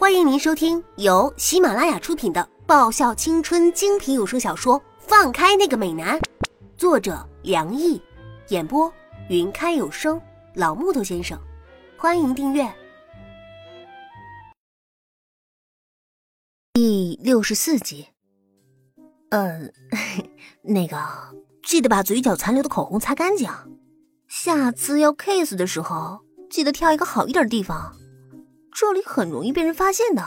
欢迎您收听由喜马拉雅出品的爆笑青春精品有声小说《放开那个美男》，作者梁毅，演播云开有声老木头先生。欢迎订阅。第六十四集。呃，那个，记得把嘴角残留的口红擦干净。下次要 kiss 的时候，记得挑一个好一点的地方。这里很容易被人发现的。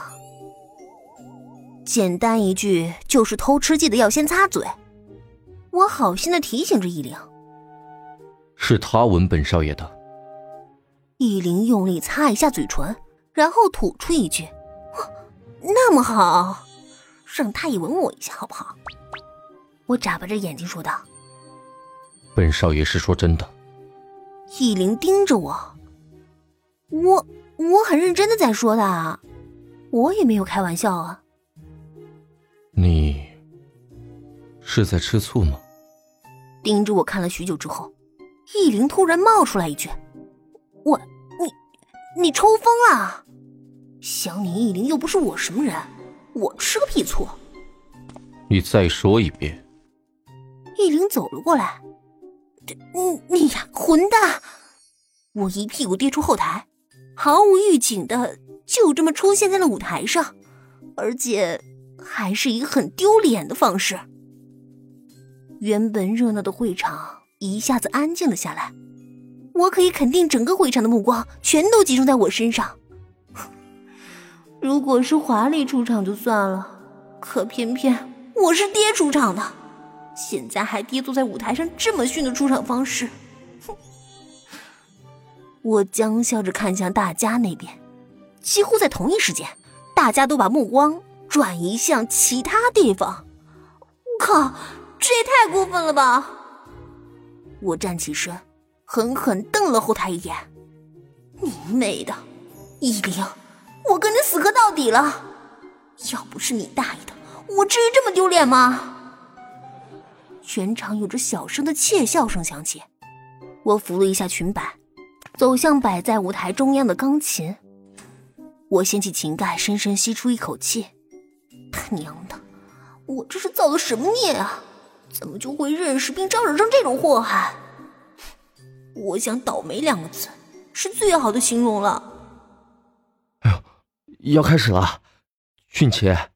简单一句，就是偷吃记得要先擦嘴。我好心的提醒着易灵。是他吻本少爷的。易灵用力擦一下嘴唇，然后吐出一句：“那么好，让他也吻我一下好不好？”我眨巴着眼睛说道：“本少爷是说真的。”易灵盯着我，我。我很认真的在说的，我也没有开玩笑啊。你是在吃醋吗？盯着我看了许久之后，易灵突然冒出来一句：“我，你，你抽风了？想你易灵又不是我什么人，我吃个屁醋！”你再说一遍。易灵走了过来，你你呀，混蛋！我一屁股跌出后台。毫无预警的就这么出现在了舞台上，而且还是一个很丢脸的方式。原本热闹的会场一下子安静了下来，我可以肯定，整个会场的目光全都集中在我身上。如果是华丽出场就算了，可偏偏我是爹出场的，现在还跌坐在舞台上这么逊的出场方式。我僵笑着看向大家那边，几乎在同一时间，大家都把目光转移向其他地方。靠，这也太过分了吧！我站起身，狠狠瞪了后台一眼：“你妹的，依灵，我跟你死磕到底了！要不是你大爷的，我至于这么丢脸吗？”全场有着小声的窃笑声响起，我扶了一下裙摆。走向摆在舞台中央的钢琴，我掀起琴盖，深深吸出一口气。他娘的，我这是造了什么孽啊？怎么就会认识并招惹上这种祸害？我想“倒霉”两个字是最好的形容了。哎呦，要开始了，俊杰，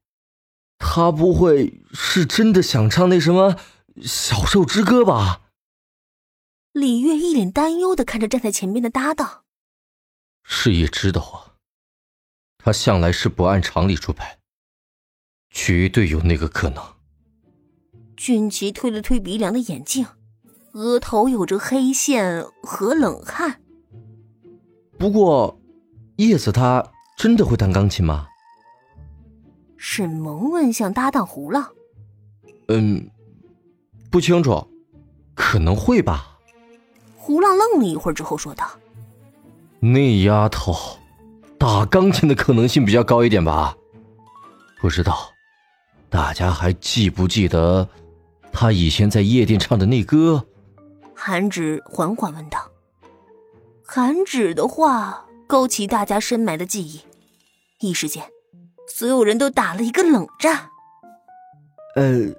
他不会是真的想唱那什么《小兽之歌》吧？李月一脸担忧的看着站在前面的搭档，是叶知的话，他向来是不按常理出牌，绝对有那个可能。俊奇推了推鼻梁的眼镜，额头有着黑线和冷汗。不过，叶子他真的会弹钢琴吗？沈萌问向搭档胡浪。嗯，不清楚，可能会吧。胡浪愣了一会儿之后说道：“那丫头打钢琴的可能性比较高一点吧？不知道大家还记不记得她以前在夜店唱的那歌？”韩芷缓缓问道。韩芷的话勾起大家深埋的记忆，一时间，所有人都打了一个冷战。呃，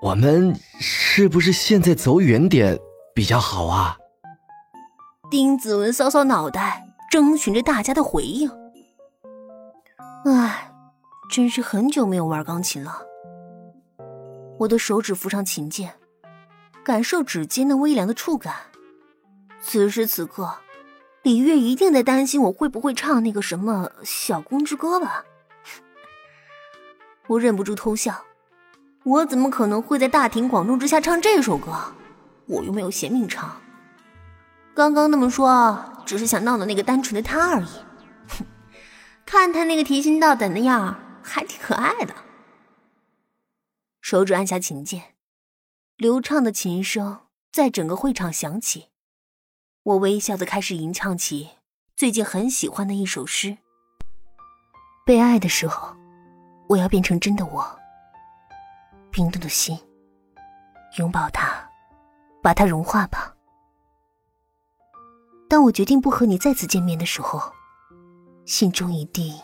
我们是不是现在走远点？比较好啊。丁子文搔搔脑袋，征询着大家的回应。唉，真是很久没有玩钢琴了。我的手指扶上琴键，感受指尖那微凉的触感。此时此刻，李月一定在担心我会不会唱那个什么《小公之歌》吧？我忍不住偷笑。我怎么可能会在大庭广众之下唱这首歌？我又没有嫌命长，刚刚那么说，只是想闹闹那个单纯的他而已。哼，看他那个提心吊胆的样儿还挺可爱的。手指按下琴键，流畅的琴声在整个会场响起。我微笑的开始吟唱起最近很喜欢的一首诗。被爱的时候，我要变成真的我，冰冻的心，拥抱他。把它融化吧。当我决定不和你再次见面的时候，心中一定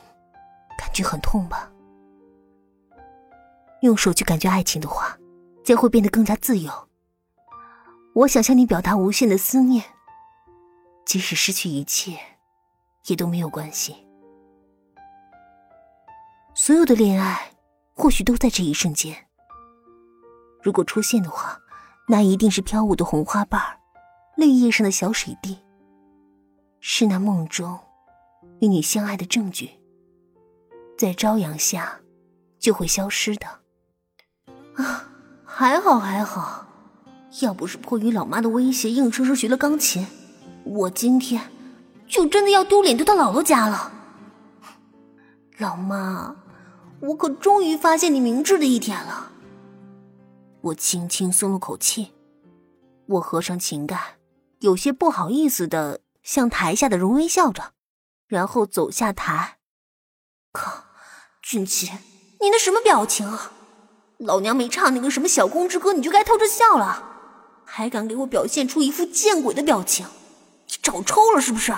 感觉很痛吧？用手去感觉爱情的话，将会变得更加自由。我想向你表达无限的思念，即使失去一切，也都没有关系。所有的恋爱，或许都在这一瞬间。如果出现的话，那一定是飘舞的红花瓣泪叶上的小水滴，是那梦中与你相爱的证据。在朝阳下，就会消失的。啊，还好还好。要不是迫于老妈的威胁，硬生生学了钢琴，我今天就真的要丢脸丢到姥姥家了。老妈，我可终于发现你明智的一天了。我轻轻松了口气，我合上琴盖，有些不好意思的向台下的荣微笑着，然后走下台。靠，俊奇，你那什么表情啊？老娘没唱那个什么小公之歌，你就该偷着笑了。还敢给我表现出一副见鬼的表情？你找抽了是不是？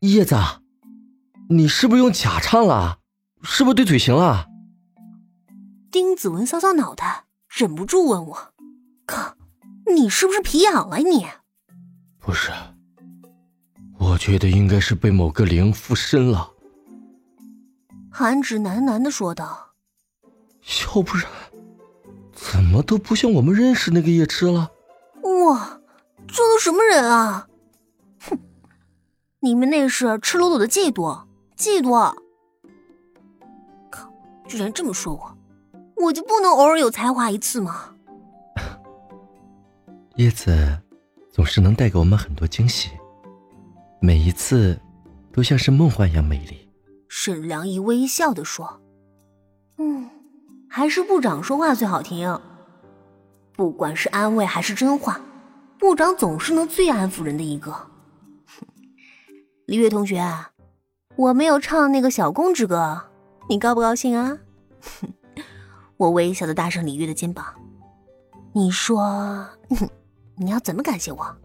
叶子，你是不是用假唱了？是不是对嘴型了？丁子文搔搔脑袋，忍不住问我：“靠，你是不是皮痒了？你不是，我觉得应该是被某个灵附身了。”韩芷喃喃的说道：“要不然……”怎么都不像我们认识那个叶痴了？哇，这都什么人啊？哼，你们那是赤裸裸的嫉妒，嫉妒！靠，居然这么说我，我就不能偶尔有才华一次吗？叶子总是能带给我们很多惊喜，每一次都像是梦幻一样美丽。沈良一微笑的说：“嗯。”还是部长说话最好听。不管是安慰还是真话，部长总是能最安抚人的一个。李月同学，我没有唱那个小公之歌，你高不高兴啊？我微笑的搭上李玉的肩膀。你说 你要怎么感谢我？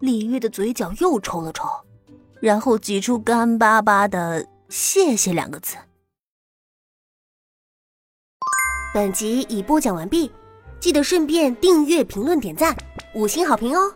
李玉的嘴角又抽了抽，然后挤出干巴巴的“谢谢”两个字。本集已播讲完毕，记得顺便订阅、评论、点赞、五星好评哦！